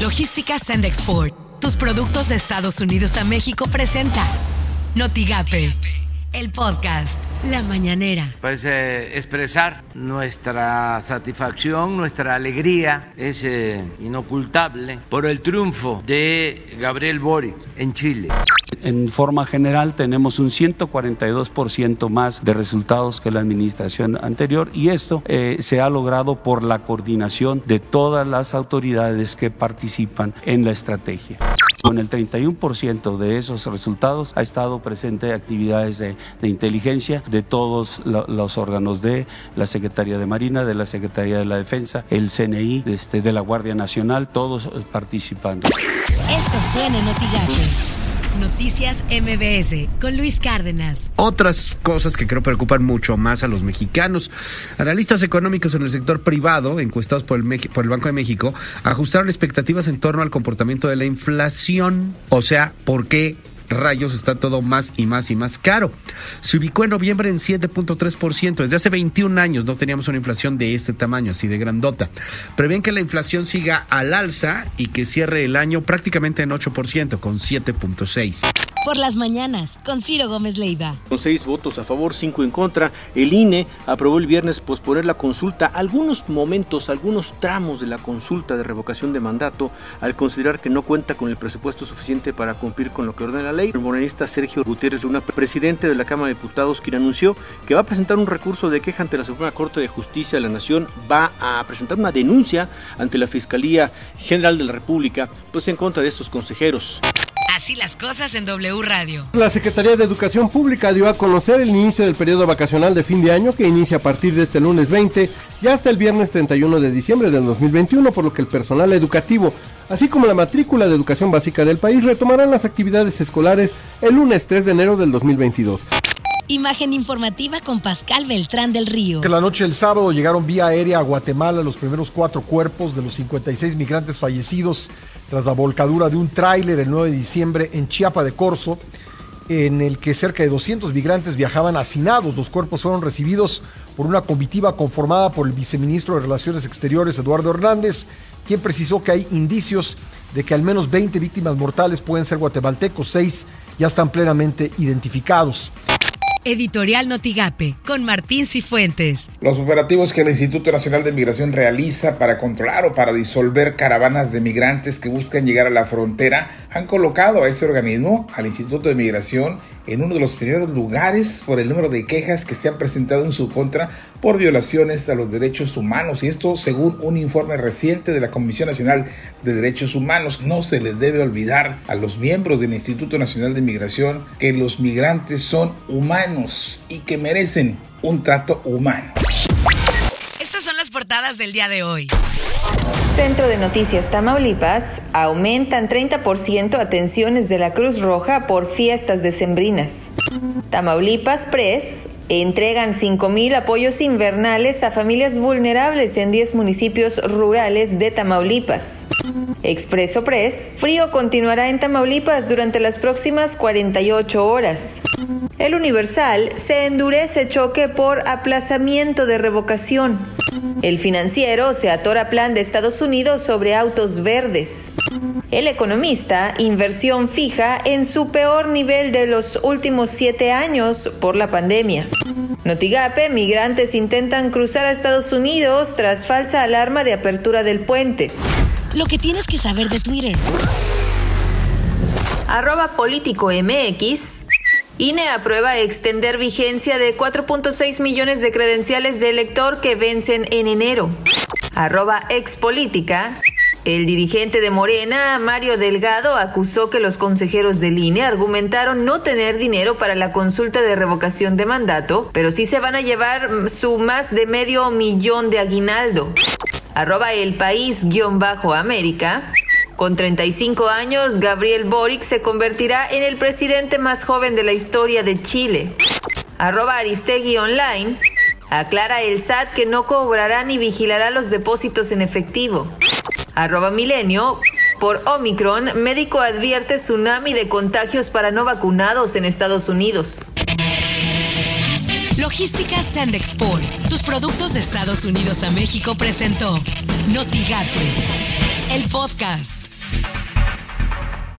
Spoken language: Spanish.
Logística Send Export. Tus productos de Estados Unidos a México presenta Notigape, el podcast La Mañanera. Pues eh, expresar nuestra satisfacción, nuestra alegría es eh, inocultable por el triunfo de Gabriel Boric en Chile. En forma general tenemos un 142% más de resultados que la administración anterior y esto eh, se ha logrado por la coordinación de todas las autoridades que participan en la estrategia. Con el 31% de esos resultados ha estado presente actividades de, de inteligencia de todos lo- los órganos de la Secretaría de Marina, de la Secretaría de la Defensa, el CNI, este, de la Guardia Nacional, todos participando. Esto suena en. Noticias MBS con Luis Cárdenas. Otras cosas que creo preocupan mucho más a los mexicanos. Analistas económicos en el sector privado, encuestados por el, por el Banco de México, ajustaron expectativas en torno al comportamiento de la inflación. O sea, ¿por qué rayos está todo más y más y más caro? Se ubicó en noviembre en 7.3%. Desde hace 21 años no teníamos una inflación de este tamaño, así de grandota. Prevén que la inflación siga al alza y que cierre el año prácticamente en 8%, con 7.6%. Por las mañanas con Ciro Gómez Leiva. Con seis votos a favor, cinco en contra, el INE aprobó el viernes posponer la consulta, algunos momentos, algunos tramos de la consulta de revocación de mandato, al considerar que no cuenta con el presupuesto suficiente para cumplir con lo que ordena la ley. El morenista Sergio Gutiérrez Luna, presidente de la Cámara de Diputados, quien anunció que va a presentar un recurso de queja ante la Suprema Corte de Justicia de la Nación, va a presentar una denuncia ante la Fiscalía General de la República, pues en contra de estos consejeros. Así las cosas en W Radio. La Secretaría de Educación Pública dio a conocer el inicio del periodo vacacional de fin de año que inicia a partir de este lunes 20 y hasta el viernes 31 de diciembre del 2021, por lo que el personal educativo, así como la matrícula de educación básica del país, retomarán las actividades escolares el lunes 3 de enero del 2022. Imagen informativa con Pascal Beltrán del Río. Que la noche del sábado llegaron vía aérea a Guatemala los primeros cuatro cuerpos de los 56 migrantes fallecidos tras la volcadura de un tráiler el 9 de diciembre en Chiapa de Corzo, en el que cerca de 200 migrantes viajaban hacinados. Los cuerpos fueron recibidos por una comitiva conformada por el viceministro de Relaciones Exteriores, Eduardo Hernández, quien precisó que hay indicios de que al menos 20 víctimas mortales pueden ser guatemaltecos, seis ya están plenamente identificados. Editorial Notigape con Martín Cifuentes. Los operativos que el Instituto Nacional de Migración realiza para controlar o para disolver caravanas de migrantes que buscan llegar a la frontera han colocado a ese organismo, al Instituto de Migración, en uno de los primeros lugares por el número de quejas que se han presentado en su contra por violaciones a los derechos humanos. Y esto según un informe reciente de la Comisión Nacional de Derechos Humanos. No se les debe olvidar a los miembros del Instituto Nacional de Migración que los migrantes son humanos y que merecen un trato humano. Estas son las portadas del día de hoy. Centro de Noticias Tamaulipas aumentan 30% atenciones de la Cruz Roja por fiestas decembrinas. Tamaulipas Press entregan 5.000 apoyos invernales a familias vulnerables en 10 municipios rurales de Tamaulipas. Expreso Press, frío continuará en Tamaulipas durante las próximas 48 horas. El Universal se endurece choque por aplazamiento de revocación. El financiero se atora plan de Estados Unidos sobre autos verdes. El economista, inversión fija en su peor nivel de los últimos siete años por la pandemia. Notigape, migrantes intentan cruzar a Estados Unidos tras falsa alarma de apertura del puente. Lo que tienes que saber de Twitter. Arroba político MX. INE aprueba extender vigencia de 4.6 millones de credenciales de elector que vencen en enero. Arroba expolítica. El dirigente de Morena, Mario Delgado, acusó que los consejeros del INE argumentaron no tener dinero para la consulta de revocación de mandato, pero sí se van a llevar su más de medio millón de aguinaldo. Arroba el país guion bajo América. Con 35 años, Gabriel Boric se convertirá en el presidente más joven de la historia de Chile. Arroba Aristegui Online. Aclara el SAT que no cobrará ni vigilará los depósitos en efectivo. Arroba Milenio. Por Omicron, médico advierte tsunami de contagios para no vacunados en Estados Unidos. Logística Send Export. Tus productos de Estados Unidos a México presentó Notigate, el podcast.